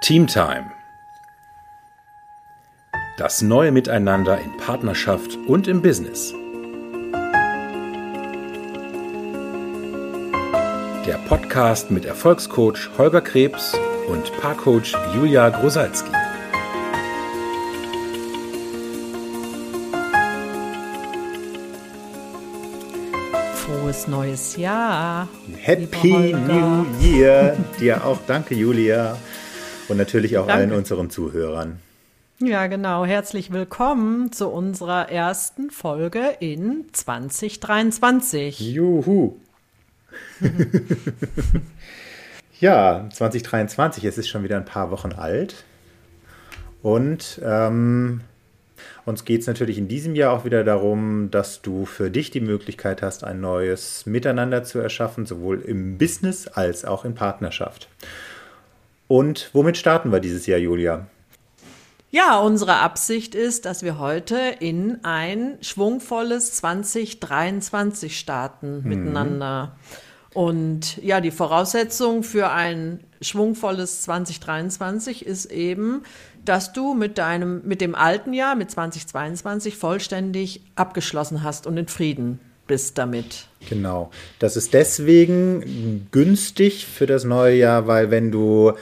Teamtime. Das neue Miteinander in Partnerschaft und im Business. Der Podcast mit Erfolgscoach Holger Krebs und Paarcoach Julia Grosalski. Frohes neues Jahr. Happy New Year. Dir auch danke, Julia. Und natürlich auch danke. allen unseren Zuhörern. Ja, genau. Herzlich willkommen zu unserer ersten Folge in 2023. Juhu. ja, 2023, es ist schon wieder ein paar Wochen alt. Und ähm, uns geht es natürlich in diesem Jahr auch wieder darum, dass du für dich die Möglichkeit hast, ein neues Miteinander zu erschaffen, sowohl im Business als auch in Partnerschaft. Und womit starten wir dieses Jahr, Julia? Ja, unsere Absicht ist, dass wir heute in ein schwungvolles 2023 starten mhm. miteinander. Und ja, die Voraussetzung für ein schwungvolles 2023 ist eben, dass du mit deinem, mit dem alten Jahr, mit 2022 vollständig abgeschlossen hast und in Frieden bist damit. Genau. Das ist deswegen günstig für das neue Jahr, weil wenn du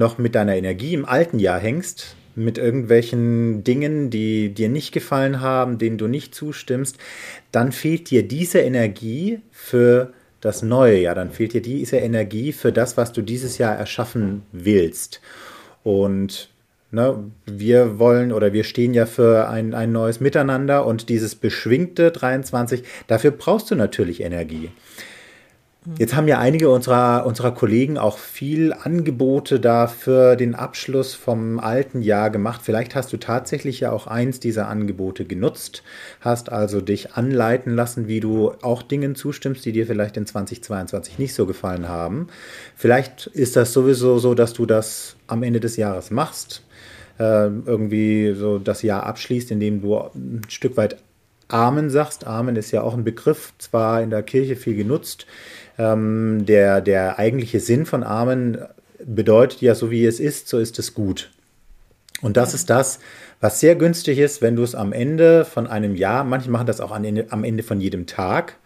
noch mit deiner Energie im alten Jahr hängst, mit irgendwelchen Dingen, die dir nicht gefallen haben, denen du nicht zustimmst, dann fehlt dir diese Energie für das neue Jahr, dann fehlt dir diese Energie für das, was du dieses Jahr erschaffen willst. Und Ne, wir wollen oder wir stehen ja für ein, ein neues Miteinander und dieses beschwingte 23, dafür brauchst du natürlich Energie. Jetzt haben ja einige unserer, unserer Kollegen auch viel Angebote da für den Abschluss vom alten Jahr gemacht. Vielleicht hast du tatsächlich ja auch eins dieser Angebote genutzt, hast also dich anleiten lassen, wie du auch Dingen zustimmst, die dir vielleicht in 2022 nicht so gefallen haben. Vielleicht ist das sowieso so, dass du das am Ende des Jahres machst äh, irgendwie so das Jahr abschließt, indem du ein Stück weit Amen sagst. Amen ist ja auch ein Begriff, zwar in der Kirche viel genutzt. Ähm, der, der eigentliche Sinn von Amen bedeutet ja, so wie es ist, so ist es gut. Und das ist das, was sehr günstig ist, wenn du es am Ende von einem Jahr, manche machen das auch am Ende von jedem Tag,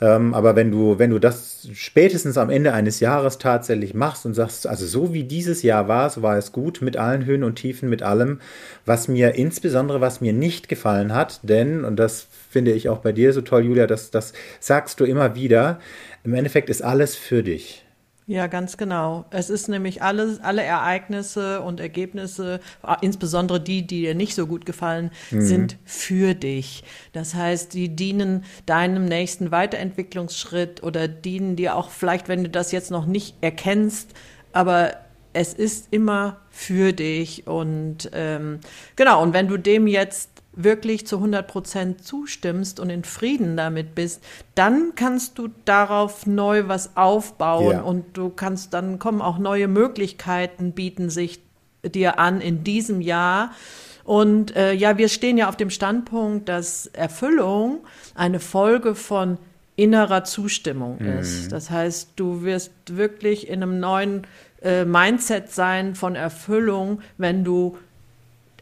ähm, aber wenn du, wenn du das spätestens am Ende eines Jahres tatsächlich machst und sagst, also so wie dieses Jahr war, so war es gut, mit allen Höhen und Tiefen, mit allem, was mir insbesondere, was mir nicht gefallen hat, denn, und das finde ich auch bei dir so toll, Julia, das, das sagst du immer wieder, im Endeffekt ist alles für dich. Ja, ganz genau. Es ist nämlich alles, alle Ereignisse und Ergebnisse, insbesondere die, die dir nicht so gut gefallen, mhm. sind für dich. Das heißt, die dienen deinem nächsten Weiterentwicklungsschritt oder dienen dir auch vielleicht, wenn du das jetzt noch nicht erkennst, aber es ist immer für dich und ähm, genau. Und wenn du dem jetzt wirklich zu 100 Prozent zustimmst und in Frieden damit bist, dann kannst du darauf neu was aufbauen ja. und du kannst, dann kommen auch neue Möglichkeiten, bieten sich dir an in diesem Jahr. Und äh, ja, wir stehen ja auf dem Standpunkt, dass Erfüllung eine Folge von innerer Zustimmung mhm. ist. Das heißt, du wirst wirklich in einem neuen äh, Mindset sein von Erfüllung, wenn du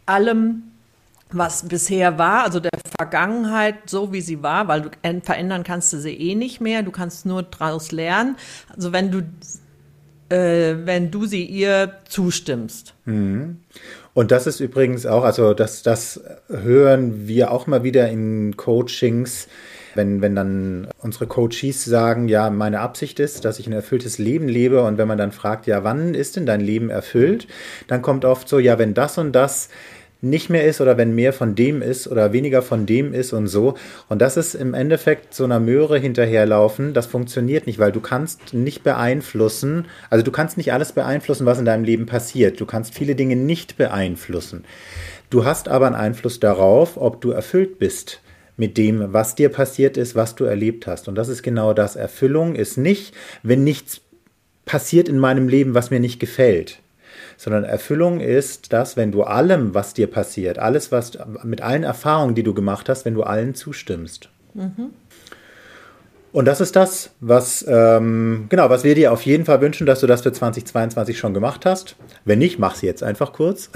allem was bisher war, also der Vergangenheit so wie sie war, weil du verändern kannst du sie eh nicht mehr, du kannst nur daraus lernen. Also wenn du äh, wenn du sie ihr zustimmst. Mhm. Und das ist übrigens auch, also das, das hören wir auch mal wieder in Coachings, wenn, wenn dann unsere Coaches sagen, ja, meine Absicht ist, dass ich ein erfülltes Leben lebe und wenn man dann fragt, ja, wann ist denn dein Leben erfüllt, dann kommt oft so, ja, wenn das und das nicht mehr ist oder wenn mehr von dem ist oder weniger von dem ist und so. Und das ist im Endeffekt so einer Möhre hinterherlaufen. Das funktioniert nicht, weil du kannst nicht beeinflussen, also du kannst nicht alles beeinflussen, was in deinem Leben passiert. Du kannst viele Dinge nicht beeinflussen. Du hast aber einen Einfluss darauf, ob du erfüllt bist mit dem, was dir passiert ist, was du erlebt hast. Und das ist genau das. Erfüllung ist nicht, wenn nichts passiert in meinem Leben, was mir nicht gefällt sondern Erfüllung ist das, wenn du allem, was dir passiert, alles, was mit allen Erfahrungen, die du gemacht hast, wenn du allen zustimmst. Mhm. Und das ist das, was, ähm, genau, was wir dir auf jeden Fall wünschen, dass du das für 2022 schon gemacht hast. Wenn nicht, mach sie jetzt einfach kurz.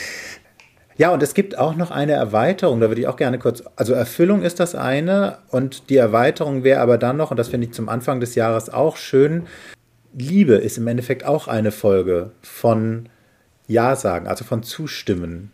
ja, und es gibt auch noch eine Erweiterung, da würde ich auch gerne kurz, also Erfüllung ist das eine und die Erweiterung wäre aber dann noch, und das finde ich zum Anfang des Jahres auch schön, Liebe ist im Endeffekt auch eine Folge von Ja sagen, also von Zustimmen.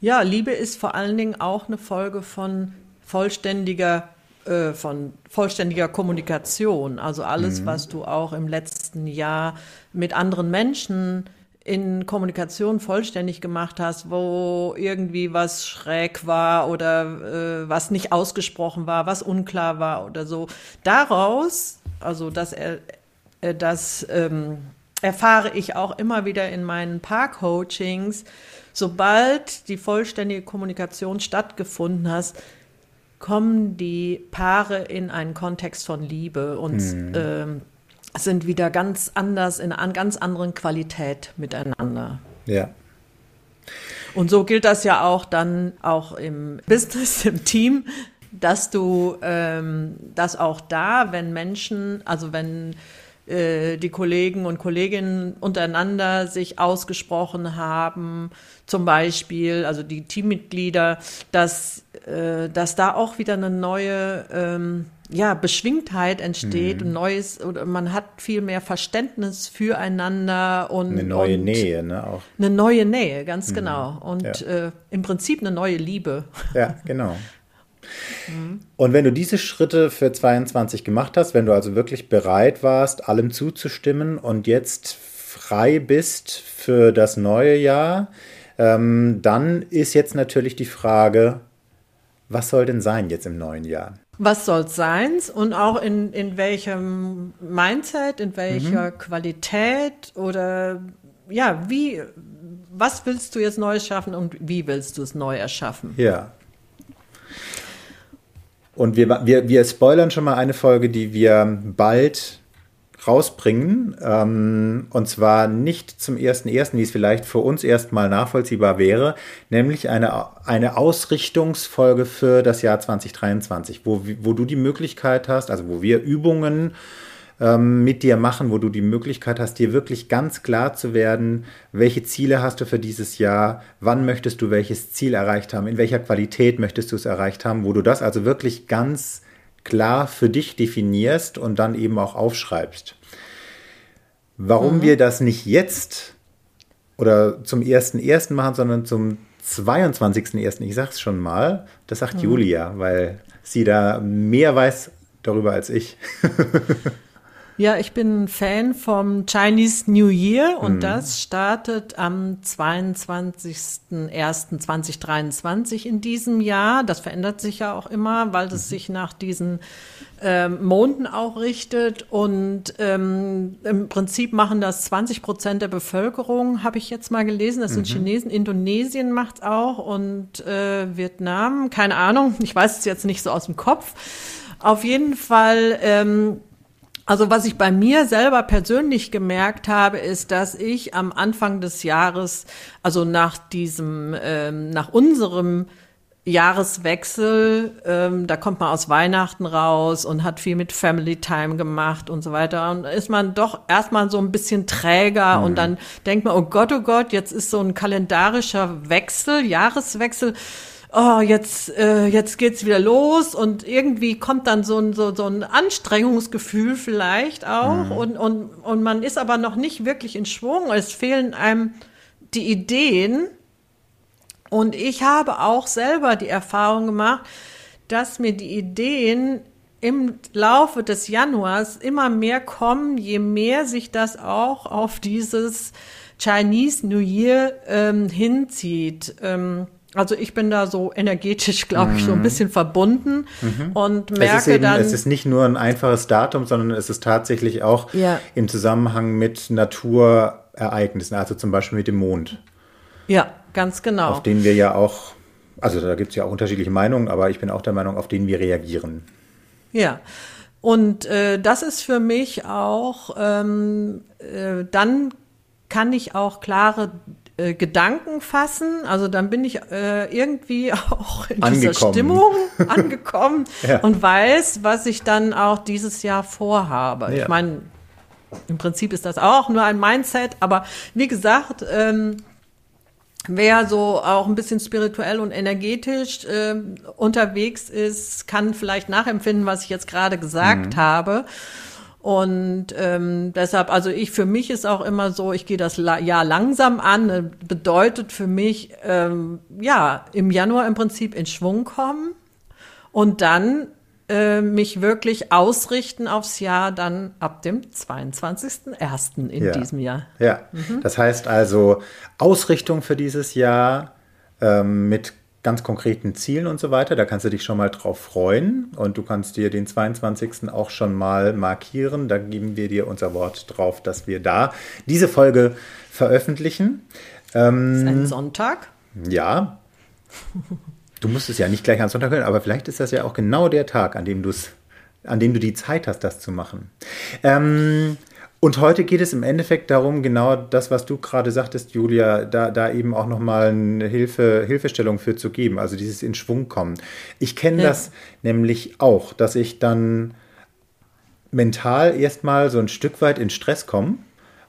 Ja, Liebe ist vor allen Dingen auch eine Folge von vollständiger äh, von vollständiger Kommunikation. Also alles, mhm. was du auch im letzten Jahr mit anderen Menschen in Kommunikation vollständig gemacht hast, wo irgendwie was schräg war oder äh, was nicht ausgesprochen war, was unklar war oder so. Daraus, also das, äh, das ähm, erfahre ich auch immer wieder in meinen Paar-Coachings, sobald die vollständige Kommunikation stattgefunden hat, kommen die Paare in einen Kontext von Liebe und mhm. ähm, sind wieder ganz anders, in einer ganz anderen Qualität miteinander. Ja. Und so gilt das ja auch dann auch im Business, im Team, dass du, ähm, dass auch da, wenn Menschen, also wenn äh, die Kollegen und Kolleginnen untereinander sich ausgesprochen haben, zum Beispiel, also die Teammitglieder, dass, äh, dass da auch wieder eine neue ähm, ja, Beschwingtheit entsteht, mhm. neues, oder man hat viel mehr Verständnis füreinander und eine neue und Nähe, ne? Auch. Eine neue Nähe, ganz mhm. genau. Und ja. äh, im Prinzip eine neue Liebe. Ja, genau. Und wenn du diese Schritte für 22 gemacht hast, wenn du also wirklich bereit warst, allem zuzustimmen und jetzt frei bist für das neue Jahr, ähm, dann ist jetzt natürlich die Frage, was soll denn sein jetzt im neuen Jahr? Was soll es sein und auch in, in welchem Mindset, in welcher mhm. Qualität oder ja, wie, was willst du jetzt Neues schaffen und wie willst du es neu erschaffen? Ja, und wir, wir, wir spoilern schon mal eine Folge, die wir bald rausbringen. Ähm, und zwar nicht zum ersten ersten, wie es vielleicht für uns erstmal nachvollziehbar wäre, nämlich eine, eine Ausrichtungsfolge für das Jahr 2023, wo, wo du die Möglichkeit hast, also wo wir Übungen ähm, mit dir machen, wo du die Möglichkeit hast, dir wirklich ganz klar zu werden, welche Ziele hast du für dieses Jahr, wann möchtest du welches Ziel erreicht haben, in welcher Qualität möchtest du es erreicht haben, wo du das also wirklich ganz klar für dich definierst und dann eben auch aufschreibst. Warum mhm. wir das nicht jetzt oder zum ersten ersten machen, sondern zum 22.01. Ich sag's schon mal, das sagt mhm. Julia, weil sie da mehr weiß darüber als ich. Ja, ich bin Fan vom Chinese New Year und mhm. das startet am 22.01.2023 in diesem Jahr. Das verändert sich ja auch immer, weil das mhm. sich nach diesen ähm, Monden auch richtet. Und ähm, im Prinzip machen das 20 Prozent der Bevölkerung, habe ich jetzt mal gelesen. Das sind mhm. Chinesen. Indonesien macht auch und äh, Vietnam. Keine Ahnung, ich weiß es jetzt nicht so aus dem Kopf. Auf jeden Fall. Ähm, also was ich bei mir selber persönlich gemerkt habe, ist, dass ich am Anfang des Jahres, also nach diesem, ähm, nach unserem Jahreswechsel, ähm, da kommt man aus Weihnachten raus und hat viel mit Family Time gemacht und so weiter. Und ist man doch erstmal so ein bisschen träger mhm. und dann denkt man, oh Gott, oh Gott, jetzt ist so ein kalendarischer Wechsel, Jahreswechsel oh, jetzt, äh, jetzt geht's wieder los und irgendwie kommt dann so ein, so, so ein Anstrengungsgefühl vielleicht auch mhm. und, und, und man ist aber noch nicht wirklich in Schwung. Es fehlen einem die Ideen. Und ich habe auch selber die Erfahrung gemacht, dass mir die Ideen im Laufe des Januars immer mehr kommen, je mehr sich das auch auf dieses Chinese New Year ähm, hinzieht. Ähm, also ich bin da so energetisch, glaube ich, so ein mhm. bisschen verbunden mhm. und merke es eben, dann. Es ist nicht nur ein einfaches Datum, sondern es ist tatsächlich auch ja. im Zusammenhang mit Naturereignissen, also zum Beispiel mit dem Mond. Ja, ganz genau. Auf den wir ja auch, also da gibt es ja auch unterschiedliche Meinungen, aber ich bin auch der Meinung, auf den wir reagieren. Ja. Und äh, das ist für mich auch, ähm, äh, dann kann ich auch klare äh, Gedanken fassen. Also dann bin ich äh, irgendwie auch in Angekommen. dieser Stimmung angekommen Ja. und weiß, was ich dann auch dieses Jahr vorhabe. Ja. Ich meine, im Prinzip ist das auch nur ein Mindset, aber wie gesagt, ähm, wer so auch ein bisschen spirituell und energetisch ähm, unterwegs ist, kann vielleicht nachempfinden, was ich jetzt gerade gesagt habe. Und ähm, deshalb, also ich für mich ist auch immer so, ich gehe das La Jahr langsam an. Bedeutet für mich, ähm, ja, im Januar im Prinzip in Schwung kommen und dann äh, mich wirklich ausrichten aufs Jahr dann ab dem 22.01. in Ja. diesem Jahr. Ja, das heißt also Ausrichtung für dieses Jahr ähm, mit ganz konkreten Zielen und so weiter. Da kannst du dich schon mal drauf freuen und du kannst dir den 22. auch schon mal markieren. Da geben wir dir unser Wort drauf, dass wir da diese Folge veröffentlichen. Ähm, ist ein Sonntag. Ja. Du musst es ja nicht gleich am Sonntag hören, aber vielleicht ist das ja auch genau der Tag, an dem du es, an dem du die Zeit hast, das zu machen. Ähm, und heute geht es im Endeffekt darum, genau das, was du gerade sagtest, Julia, da, da eben auch nochmal eine Hilfe, Hilfestellung für zu geben, also dieses in Schwung kommen. Ich kenne Ja. das nämlich auch, dass ich dann mental erstmal so ein Stück weit in Stress komme,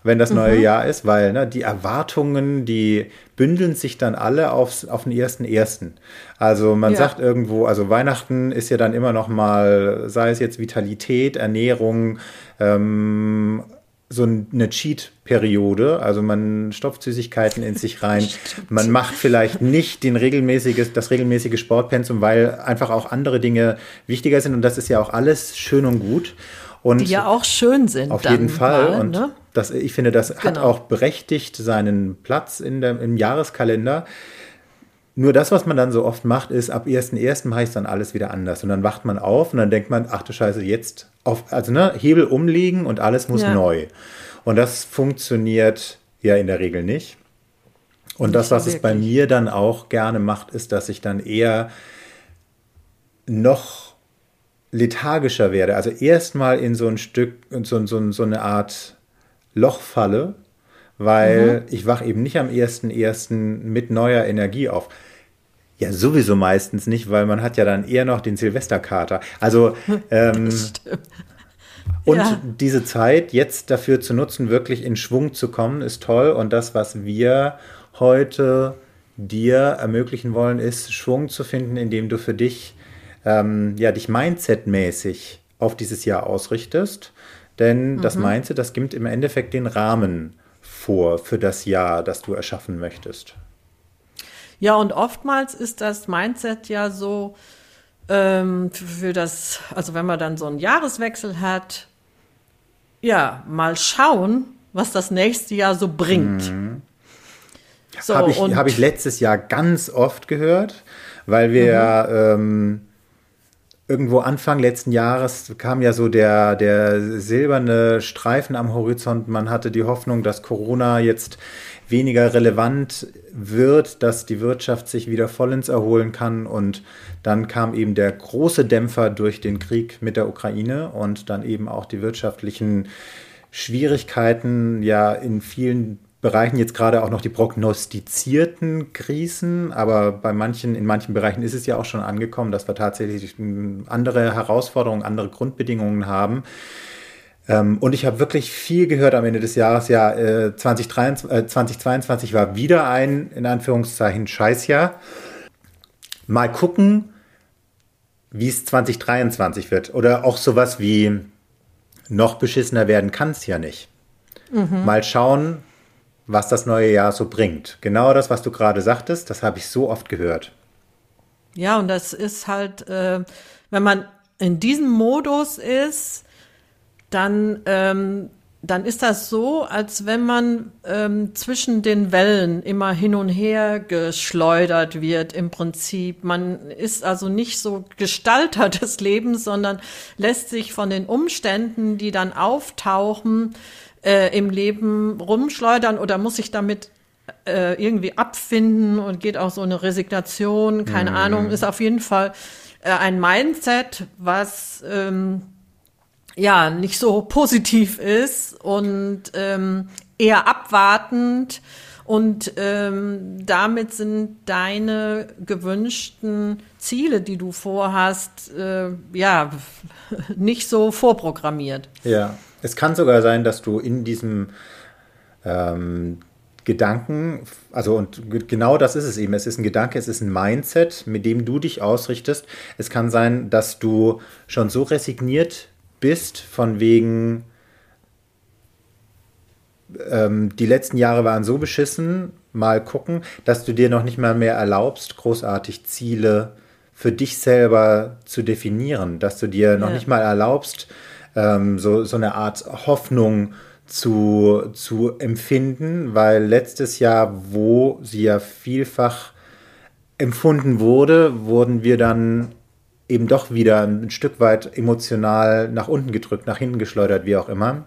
wenn das neue Jahr ist, weil ne, die Erwartungen, die bündeln sich dann alle aufs, auf den ersten ersten. Also man Ja. sagt irgendwo, also Weihnachten ist ja dann immer noch mal, sei es jetzt Vitalität, Ernährung, ähm, so eine Cheat-Periode. Also man stopft Süßigkeiten in sich rein. Man macht vielleicht nicht den regelmäßiges, das regelmäßige Sportpensum, weil einfach auch andere Dinge wichtiger sind. Und das ist ja auch alles schön und gut. Und Die ja auch schön sind. auf jeden Fall. Mal, und ne? das, ich finde, das hat Genau. auch berechtigt seinen Platz in der, im Jahreskalender. Nur das, was man dann so oft macht, ist, ab 1.1. mache ich dann alles wieder anders. Und dann wacht man auf und dann denkt man, ach du Scheiße, jetzt auf, also ne, Hebel umlegen und alles muss Ja. neu. Und das funktioniert ja in der Regel nicht. Und das, so was es bei wirklich. mir dann auch gerne macht, ist, dass ich dann eher noch lethargischer werde. Also erstmal in so ein Stück, in so, so, so eine Art Loch falle, weil ich wach eben nicht am 1.1. mit neuer Energie auf. Ja, sowieso meistens nicht, weil man hat ja dann eher noch den Silvesterkater. Also ähm, und Ja. diese Zeit jetzt dafür zu nutzen, wirklich in Schwung zu kommen, ist toll. Und das, was wir heute dir ermöglichen wollen, ist Schwung zu finden, indem du für dich, ähm, ja, dich Mindset-mäßig auf dieses Jahr ausrichtest. Denn das Mindset, das gibt im Endeffekt den Rahmen vor für das Jahr, das du erschaffen möchtest. Ja, und oftmals ist das Mindset ja so, ähm, für, das, also wenn man dann so einen Jahreswechsel hat, ja, mal schauen, was das nächste Jahr so bringt. So, Habe ich, hab ich letztes Jahr ganz oft gehört, weil wir ja ähm, irgendwo Anfang letzten Jahres kam ja so der, der silberne Streifen am Horizont. Man hatte die Hoffnung, dass Corona jetzt weniger relevant wird, dass die Wirtschaft sich wieder vollends erholen kann. Und dann kam eben der große Dämpfer durch den Krieg mit der Ukraine und dann eben auch die wirtschaftlichen Schwierigkeiten ja in vielen Bereichen jetzt gerade auch noch die prognostizierten Krisen, aber bei manchen, in manchen Bereichen ist es ja auch schon angekommen, dass wir tatsächlich mm, andere Herausforderungen, andere Grundbedingungen haben. Ähm, und ich habe wirklich viel gehört am Ende des Jahres. Ja, äh, 2023, äh, 2022 war wieder ein, in Anführungszeichen, Scheißjahr. Mal gucken, wie es 2023 wird. Oder auch sowas wie noch beschissener werden kann es ja nicht. Mal schauen, was das neue Jahr so bringt. Genau das, was du gerade sagtest, das habe ich so oft gehört. Ja, und das ist halt, äh, wenn man in diesem Modus ist, dann, ähm, dann ist das so, als wenn man ähm, zwischen den Wellen immer hin und her geschleudert wird im Prinzip. Man ist also nicht so Gestalter des Lebens, sondern lässt sich von den Umständen, die dann auftauchen, äh, im Leben rumschleudern oder muss sich damit äh, irgendwie abfinden und geht auch so eine Resignation, keine Ahnung, ist auf jeden Fall äh, ein Mindset, was ähm, ja nicht so positiv ist und ähm, eher abwartend Und ähm, damit sind deine gewünschten Ziele, die du vorhast, äh, ja, nicht so vorprogrammiert. Ja, es kann sogar sein, dass du in diesem ähm, Gedanken, also und genau das ist es eben. Es ist ein Gedanke, es ist ein Mindset, mit dem du dich ausrichtest. Es kann sein, dass du schon so resigniert bist, von wegen, ähm, die letzten Jahre waren so beschissen, mal gucken, dass du dir noch nicht mal mehr erlaubst, großartig Ziele für dich selber zu definieren, dass du dir noch ja. nicht mal erlaubst, ähm, so, so eine Art Hoffnung zu, zu empfinden, weil letztes Jahr, wo sie ja vielfach empfunden wurde, wurden wir dann eben doch wieder ein Stück weit emotional nach unten gedrückt, nach hinten geschleudert, wie auch immer.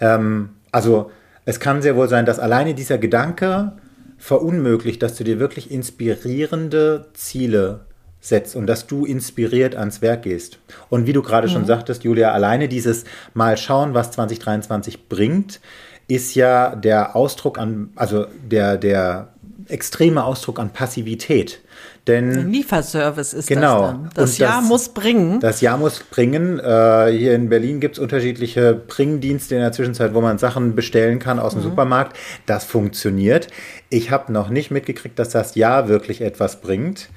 Ähm, also es kann sehr wohl sein, dass alleine dieser Gedanke verunmöglicht, dass du dir wirklich inspirierende Ziele setzt und dass du inspiriert ans Werk gehst. Und wie du gerade mhm. schon sagtest, Julia, alleine dieses Mal schauen, was 2023 bringt, ist ja der Ausdruck an, also der, der extreme Ausdruck an Passivität. Denn Ein Lieferservice ist genau, das dann. Das Jahr das, muss bringen. Das Jahr muss bringen. Äh, hier in Berlin gibt es unterschiedliche Bringdienste in der Zwischenzeit, wo man Sachen bestellen kann aus dem mhm. Supermarkt. Das funktioniert. Ich habe noch nicht mitgekriegt, dass das Jahr wirklich etwas bringt.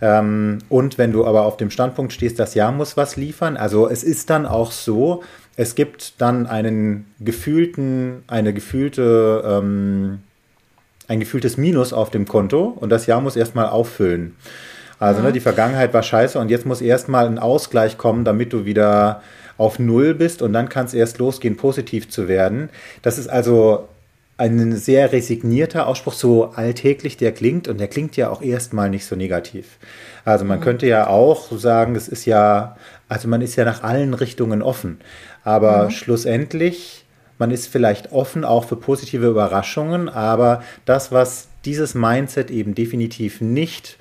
Ähm, und wenn du aber auf dem Standpunkt stehst, das Jahr muss was liefern, also es ist dann auch so, es gibt dann einen gefühlten, eine gefühlte ähm, ein gefühltes Minus auf dem Konto und das Jahr muss erstmal auffüllen. Also ja. ne, die Vergangenheit war scheiße und jetzt muss erstmal ein Ausgleich kommen, damit du wieder auf Null bist und dann kann es erst losgehen, positiv zu werden. Das ist also ein sehr resignierter Ausspruch, so alltäglich der klingt und der klingt ja auch erstmal nicht so negativ. Also man mhm. könnte ja auch sagen, es ist ja, also man ist ja nach allen Richtungen offen. Aber mhm. schlussendlich man ist vielleicht offen auch für positive Überraschungen, aber das, was dieses Mindset eben definitiv nicht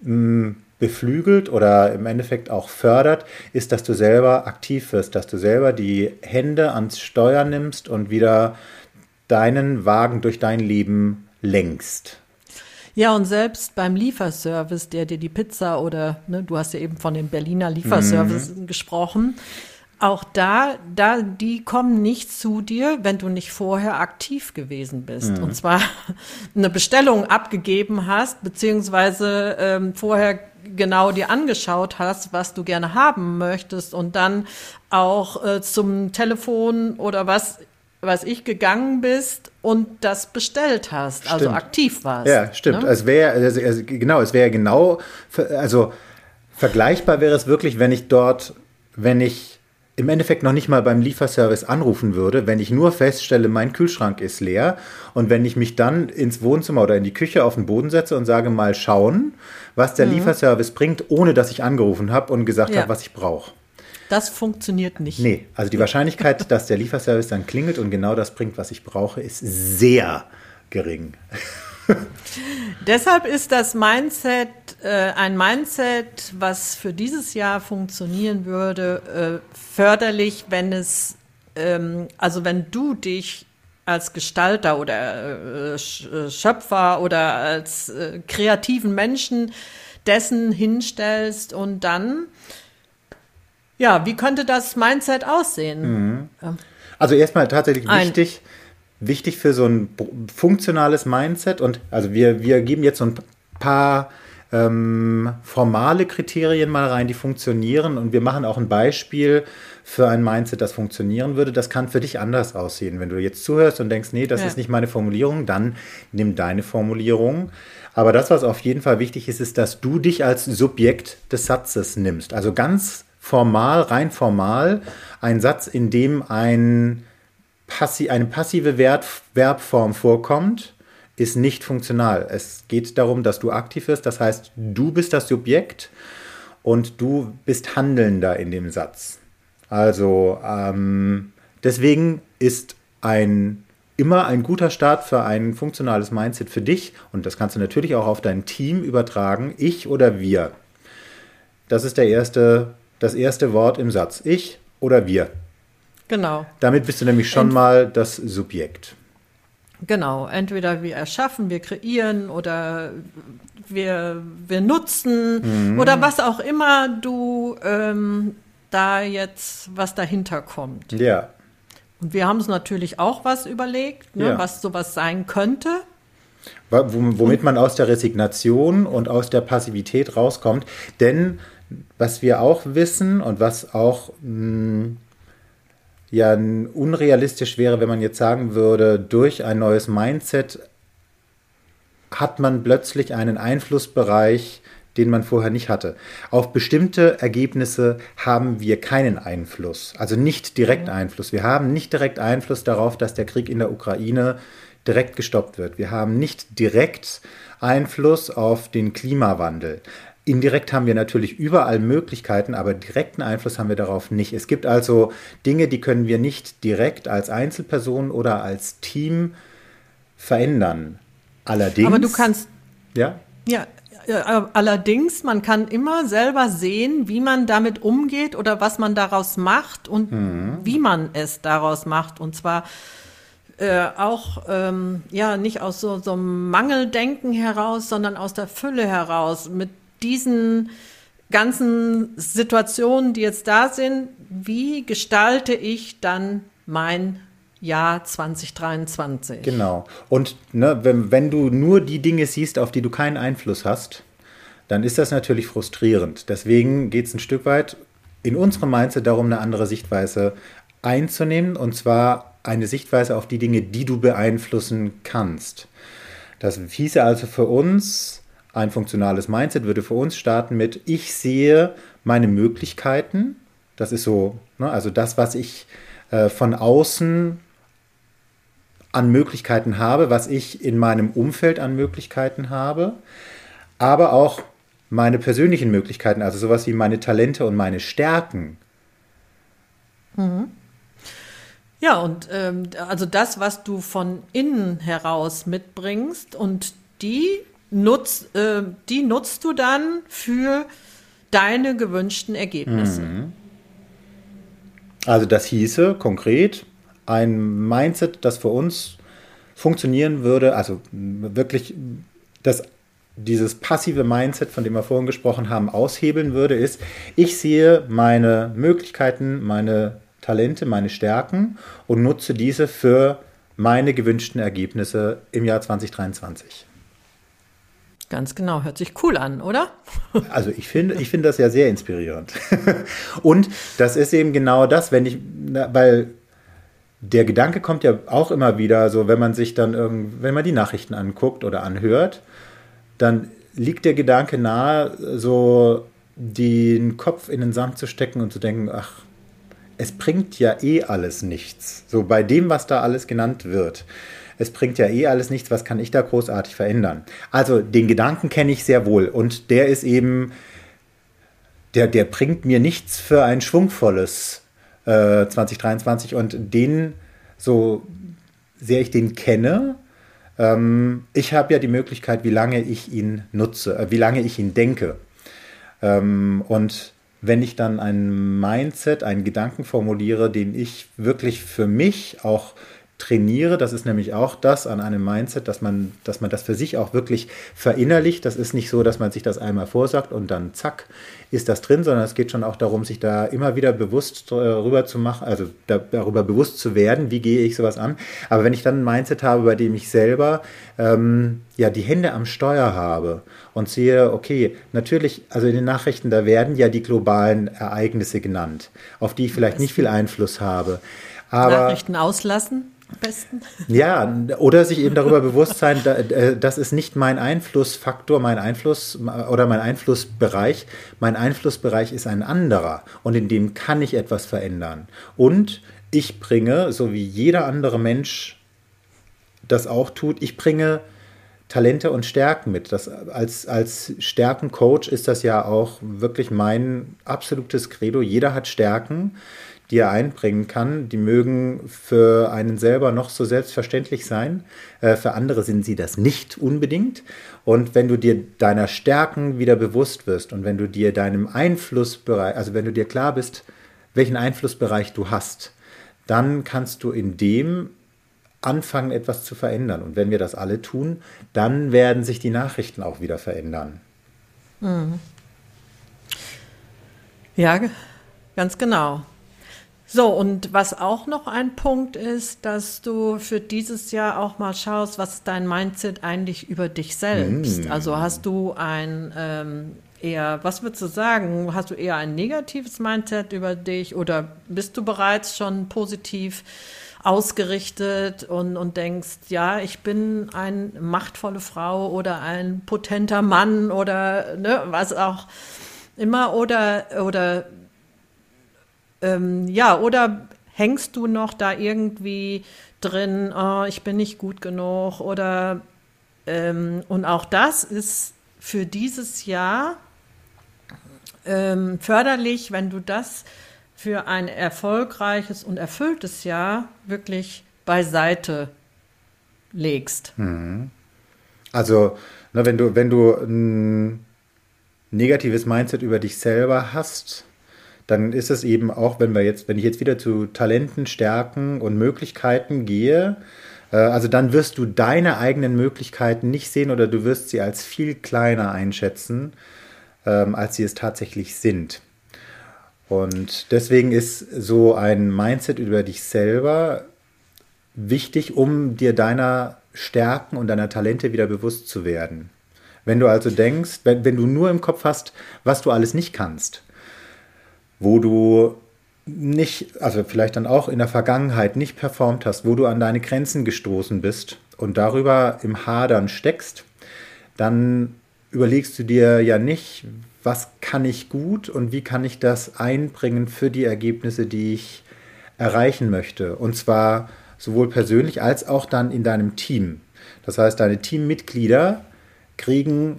mh, mm, beflügelt oder im Endeffekt auch fördert, ist, dass du selber aktiv wirst, dass du selber die Hände ans Steuer nimmst und wieder deinen Wagen durch dein Leben lenkst. Ja, und selbst beim Lieferservice, der dir die Pizza oder, ne, du hast ja eben von dem Berliner Lieferservice mhm. gesprochen, auch da, da, die kommen nicht zu dir, wenn du nicht vorher aktiv gewesen bist. Mhm. Und zwar eine Bestellung abgegeben hast, beziehungsweise ähm, vorher genau dir angeschaut hast, was du gerne haben möchtest und dann auch äh, zum Telefon oder was was ich gegangen bist und das bestellt hast, also stimmt. also aktiv warst. Ja, stimmt. Ne? Es wäre also, also, genau, es wäre genau, also vergleichbar wäre es wirklich, wenn ich dort, wenn ich im Endeffekt noch nicht mal beim Lieferservice anrufen würde, wenn ich nur feststelle, mein Kühlschrank ist leer und wenn ich mich dann ins Wohnzimmer oder in die Küche auf den Boden setze und sage mal schauen, was der mhm. Lieferservice bringt, ohne dass ich angerufen habe und gesagt ja. habe, was ich brauche. Das funktioniert nicht. Nee, also die Wahrscheinlichkeit, dass der Lieferservice dann klingelt und genau das bringt, was ich brauche, ist sehr gering. Deshalb ist das Mindset äh, ein Mindset, was für dieses Jahr funktionieren würde, äh, förderlich, wenn es, ähm, also wenn du dich als Gestalter oder äh, äh Schöpfer oder als äh, kreativen Menschen dessen hinstellst und dann, ja, wie könnte das Mindset aussehen? Mhm. Also erstmal tatsächlich wichtig, wichtig für so ein funktionales Mindset und also wir, wir geben jetzt so ein paar ähm, formale Kriterien mal rein, die funktionieren und wir machen auch ein Beispiel für ein Mindset, das funktionieren würde. Das kann für dich anders aussehen. Wenn du jetzt zuhörst und denkst, nee, das ja. ist nicht meine Formulierung, dann nimm deine Formulierung. Aber das, was auf jeden Fall wichtig ist, ist, dass du dich als Subjekt des Satzes nimmst. Also ganz formal, rein formal, ein Satz, in dem ein passi eine passive Verb Verbform vorkommt, ist nicht funktional. Es geht darum, dass du aktiv wirst. Das heißt, du bist das Subjekt und du bist Handelnder in dem Satz. Also ähm, deswegen ist ein immer ein guter Start für ein funktionales Mindset für dich und das kannst du natürlich auch auf dein Team übertragen, ich oder wir. Das ist der erste, das erste Wort im Satz. Ich oder wir. Genau. Damit bist du nämlich schon Ent mal das Subjekt. Genau, entweder wir erschaffen, wir kreieren oder wir, wir nutzen mhm. oder was auch immer du ähm, da jetzt, was dahinter kommt. Ja. Und wir haben uns natürlich auch was überlegt, ne, ja. was sowas sein könnte. Womit man aus der Resignation und aus der Passivität rauskommt. Denn was wir auch wissen und was auch mh, hm, ja unrealistisch wäre, wenn man jetzt sagen würde, durch ein neues Mindset hat man plötzlich einen Einflussbereich, den man vorher nicht hatte. Auf bestimmte Ergebnisse haben wir keinen Einfluss, also nicht direkt Einfluss. Wir haben nicht direkt Einfluss darauf, dass der Krieg in der Ukraine direkt gestoppt wird. Wir haben nicht direkt Einfluss auf den Klimawandel. Indirekt haben wir natürlich überall Möglichkeiten, aber direkten Einfluss haben wir darauf nicht. Es gibt also Dinge, die können wir nicht direkt als Einzelperson oder als Team verändern. Allerdings. Aber du kannst. Ja. Ja, allerdings, man kann immer selber sehen, wie man damit umgeht oder was man daraus macht und mhm. wie man es daraus macht. Und zwar äh, auch ähm, ja nicht aus so, so einem Mangeldenken heraus, sondern aus der Fülle heraus. Mit diesen ganzen Situationen, die jetzt da sind, wie gestalte ich dann mein Jahr 2023. Genau. Und ne, wenn, wenn du nur die Dinge siehst, auf die du keinen Einfluss hast, dann ist das natürlich frustrierend. Deswegen geht es ein Stück weit in unserem Mindset darum, eine andere Sichtweise einzunehmen. Und zwar eine Sichtweise auf die Dinge, die du beeinflussen kannst. Das hieße also für uns, ein funktionales Mindset würde für uns starten mit, ich sehe meine Möglichkeiten. Das ist so, ne, also das, was ich äh, von außen an Möglichkeiten habe, was ich in meinem Umfeld an Möglichkeiten habe, aber auch meine persönlichen Möglichkeiten, also sowas wie meine Talente und meine Stärken. Mhm. Ja, und ähm, also das, was du von innen heraus mitbringst und die, nutz, äh, die nutzt du dann für deine gewünschten Ergebnisse. Mhm. Also das hieße konkret, ein Mindset, das für uns funktionieren würde, also wirklich das dieses passive Mindset, von dem wir vorhin gesprochen haben, aushebeln würde, ist, ich sehe meine Möglichkeiten, meine Talente, meine Stärken und nutze diese für meine gewünschten Ergebnisse im Jahr 2023. Ganz genau, hört sich cool an, oder? Also ich finde, ich finde das ja sehr inspirierend. Und das ist eben genau das, wenn ich, weil der Gedanke kommt ja auch immer wieder, so wenn man sich dann irgend, wenn man die Nachrichten anguckt oder anhört, dann liegt der Gedanke nahe, so den Kopf in den Sand zu stecken und zu denken, ach, es bringt ja eh alles nichts. So bei dem, was da alles genannt wird. Es bringt ja eh alles nichts, was kann ich da großartig verändern? Also den Gedanken kenne ich sehr wohl und der ist eben, der, der bringt mir nichts für ein schwungvolles 2023 äh, und den, so sehr ich den kenne, ähm, ich habe ja die Möglichkeit, wie lange ich ihn nutze, äh, wie lange ich ihn denke. Ähm, und wenn ich dann ein Mindset, einen Gedanken formuliere, den ich wirklich für mich auch trainiere. Das ist nämlich auch das an einem Mindset, dass man, dass man das für sich auch wirklich verinnerlicht. Das ist nicht so, dass man sich das einmal vorsagt und dann zack ist das drin, sondern es geht schon auch darum, sich da immer wieder bewusst darüber äh, zu machen, also da, darüber bewusst zu werden, wie gehe ich sowas an. Aber wenn ich dann ein Mindset habe, bei dem ich selber ähm, ja die Hände am Steuer habe und sehe, okay, natürlich, also in den Nachrichten, da werden ja die globalen Ereignisse genannt, auf die ich vielleicht nicht viel Einfluss habe. Aber, Nachrichten auslassen? Besten. Ja, oder sich eben darüber bewusst sein, äh, das ist nicht mein Einflussfaktor, mein Einfluss oder mein Einflussbereich. Mein Einflussbereich ist ein anderer und in dem kann ich etwas verändern. Und ich bringe, so wie jeder andere Mensch das auch tut, ich bringe Talente und Stärken mit. Das, als, als Stärkencoach ist das ja auch wirklich mein absolutes Credo. Jeder hat Stärken die er einbringen kann. Die mögen für einen selber noch so selbstverständlich sein. Äh, für andere sind sie das nicht unbedingt. Und wenn du dir deiner Stärken wieder bewusst wirst und wenn du dir deinem Einflussbereich, also wenn du dir klar bist, welchen Einflussbereich du hast, dann kannst du in dem anfangen, etwas zu verändern. Und wenn wir das alle tun, dann werden sich die Nachrichten auch wieder verändern. Mhm. Ja, ganz genau. So, und was auch noch ein Punkt ist, dass du für dieses Jahr auch mal schaust, was ist dein Mindset eigentlich über dich selbst? Mm. Also hast du ein ähm, eher, was würdest du sagen? Hast du eher ein negatives Mindset über dich oder bist du bereits schon positiv ausgerichtet und, und denkst, ja, ich bin eine machtvolle Frau oder ein potenter Mann oder ne, was auch immer oder oder ähm, ja, oder hängst du noch da irgendwie drin, oh, ich bin nicht gut genug oder ähm, und auch das ist für dieses Jahr ähm, förderlich, wenn du das für ein erfolgreiches und erfülltes Jahr wirklich beiseite legst. Mhm. Also, na, wenn du, wenn du ein negatives Mindset über dich selber hast, dann ist es eben auch, wenn wir jetzt, wenn ich jetzt wieder zu Talenten, Stärken und Möglichkeiten gehe, äh, also dann wirst du deine eigenen Möglichkeiten nicht sehen oder du wirst sie als viel kleiner einschätzen, ähm, als sie es tatsächlich sind. Und deswegen ist so ein Mindset über dich selber wichtig, um dir deiner Stärken und deiner Talente wieder bewusst zu werden. Wenn du also denkst, wenn, wenn du nur im Kopf hast, was du alles nicht kannst, wo du nicht, also vielleicht dann auch in der Vergangenheit nicht performt hast, wo du an deine Grenzen gestoßen bist und darüber im Hadern steckst, dann überlegst du dir ja nicht, was kann ich gut und wie kann ich das einbringen für die Ergebnisse, die ich erreichen möchte. Und zwar sowohl persönlich als auch dann in deinem Team. Das heißt, deine Teammitglieder kriegen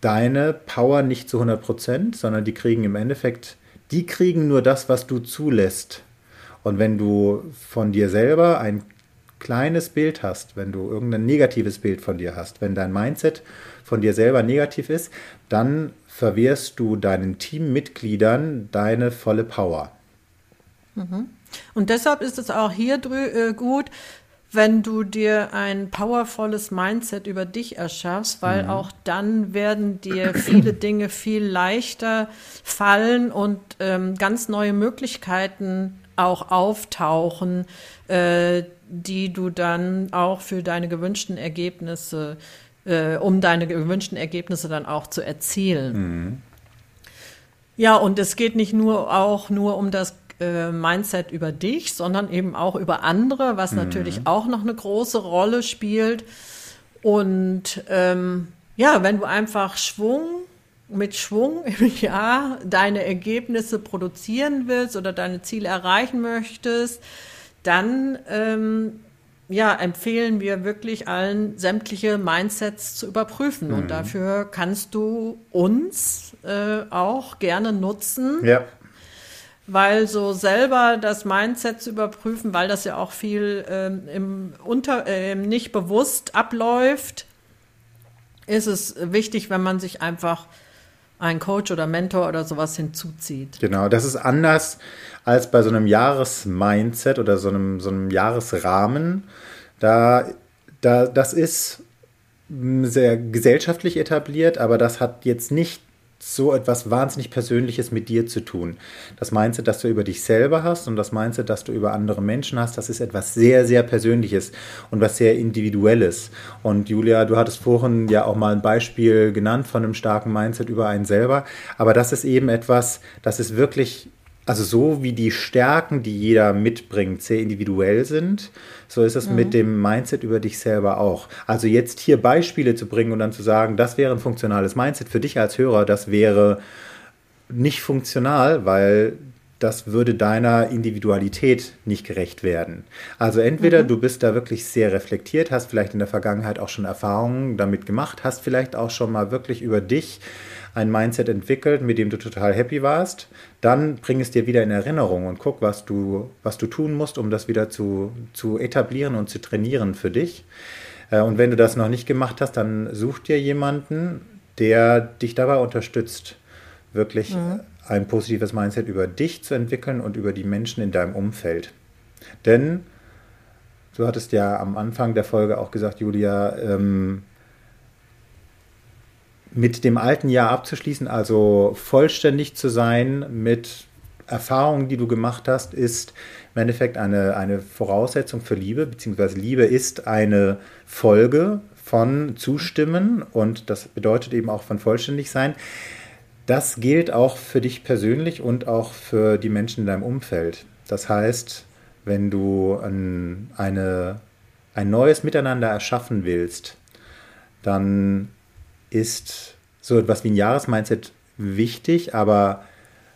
deine Power nicht zu 100 Prozent, sondern die kriegen im Endeffekt die kriegen nur das, was du zulässt. Und wenn du von dir selber ein kleines Bild hast, wenn du irgendein negatives Bild von dir hast, wenn dein Mindset von dir selber negativ ist, dann verwehrst du deinen Teammitgliedern deine volle Power. Mhm. Und deshalb ist es auch hier äh, gut, wenn du dir ein powervolles Mindset über dich erschaffst, weil mhm. auch dann werden dir viele Dinge viel leichter fallen und ähm, ganz neue Möglichkeiten auch auftauchen, äh, die du dann auch für deine gewünschten Ergebnisse, äh, um deine gewünschten Ergebnisse dann auch zu erzielen. Mhm. Ja, und es geht nicht nur auch nur um das äh, Mindset über dich, sondern eben auch über andere, was mhm. natürlich auch noch eine große Rolle spielt. Und ähm, ja, wenn du einfach Schwung mit Schwung im Jahr deine Ergebnisse produzieren willst oder deine Ziele erreichen möchtest, dann ähm, ja, empfehlen wir wirklich allen, sämtliche Mindsets zu überprüfen. Mhm. Und dafür kannst du uns äh, auch gerne nutzen. Ja weil so selber das Mindset zu überprüfen, weil das ja auch viel ähm, im unter äh, nicht bewusst abläuft, ist es wichtig, wenn man sich einfach einen Coach oder Mentor oder sowas hinzuzieht. Genau, das ist anders als bei so einem Jahresmindset oder so einem, so einem Jahresrahmen. Da, da, das ist sehr gesellschaftlich etabliert, aber das hat jetzt nicht so etwas wahnsinnig Persönliches mit dir zu tun. Das Mindset, das du über dich selber hast und das Mindset, das du über andere Menschen hast, das ist etwas sehr, sehr Persönliches und was sehr Individuelles. Und Julia, du hattest vorhin ja auch mal ein Beispiel genannt von einem starken Mindset über einen selber, aber das ist eben etwas, das ist wirklich also so wie die Stärken, die jeder mitbringt, sehr individuell sind, so ist es mhm. mit dem Mindset über dich selber auch. Also jetzt hier Beispiele zu bringen und dann zu sagen, das wäre ein funktionales Mindset für dich als Hörer, das wäre nicht funktional, weil das würde deiner Individualität nicht gerecht werden. Also entweder mhm. du bist da wirklich sehr reflektiert, hast vielleicht in der Vergangenheit auch schon Erfahrungen damit gemacht, hast vielleicht auch schon mal wirklich über dich ein Mindset entwickelt, mit dem du total happy warst, dann bring es dir wieder in Erinnerung und guck, was du, was du tun musst, um das wieder zu, zu etablieren und zu trainieren für dich. Äh, und wenn du das noch nicht gemacht hast, dann such dir jemanden, der dich dabei unterstützt, wirklich mhm. ein positives Mindset über dich zu entwickeln und über die Menschen in deinem Umfeld. Denn du hattest ja am Anfang der Folge auch gesagt, Julia, ähm, mit dem alten Jahr abzuschließen, also vollständig zu sein mit Erfahrungen, die du gemacht hast, ist im Endeffekt eine, eine Voraussetzung für Liebe, beziehungsweise Liebe ist eine Folge von Zustimmen und das bedeutet eben auch von vollständig sein. Das gilt auch für dich persönlich und auch für die Menschen in deinem Umfeld. Das heißt, wenn du ein, eine, ein neues Miteinander erschaffen willst, dann ist so etwas wie ein Jahresmindset wichtig, aber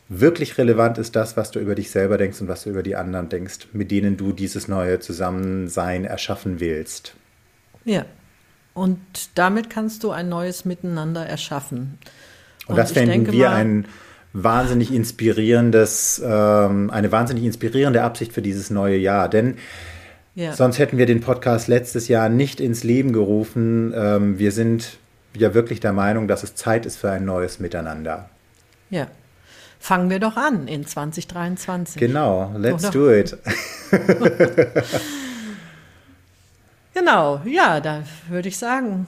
wirklich relevant ist das, was du über dich selber denkst und was du über die anderen denkst, mit denen du dieses neue Zusammensein erschaffen willst. Ja. Und damit kannst du ein neues Miteinander erschaffen. Und, und das finden wir ein wahnsinnig inspirierendes, ähm, eine wahnsinnig inspirierende Absicht für dieses neue Jahr. Denn ja. sonst hätten wir den Podcast letztes Jahr nicht ins Leben gerufen. Ähm, wir sind ja wirklich der Meinung, dass es Zeit ist für ein neues Miteinander. Ja. Fangen wir doch an in 2023. Genau, let's Oder? do it. genau, ja, da würde ich sagen,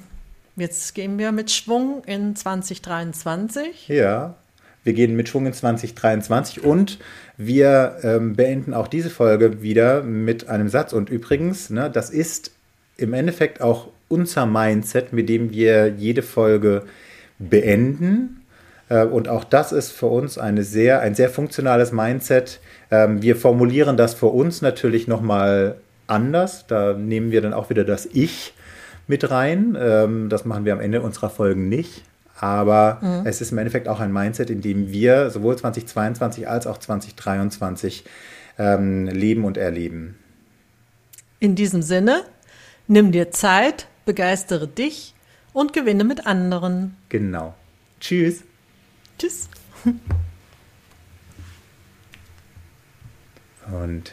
jetzt gehen wir mit Schwung in 2023. Ja. Wir gehen mit Schwung in 2023 und wir ähm, beenden auch diese Folge wieder mit einem Satz. Und übrigens, ne, das ist im Endeffekt auch unser Mindset, mit dem wir jede Folge beenden. Äh, und auch das ist für uns eine sehr, ein sehr funktionales Mindset. Ähm, wir formulieren das für uns natürlich nochmal anders. Da nehmen wir dann auch wieder das Ich mit rein. Ähm, das machen wir am Ende unserer Folgen nicht. Aber mhm. es ist im Endeffekt auch ein Mindset, in dem wir sowohl 2022 als auch 2023 ähm, leben und erleben. In diesem Sinne, nimm dir Zeit, begeistere dich und gewinne mit anderen. Genau. Tschüss. Tschüss. Und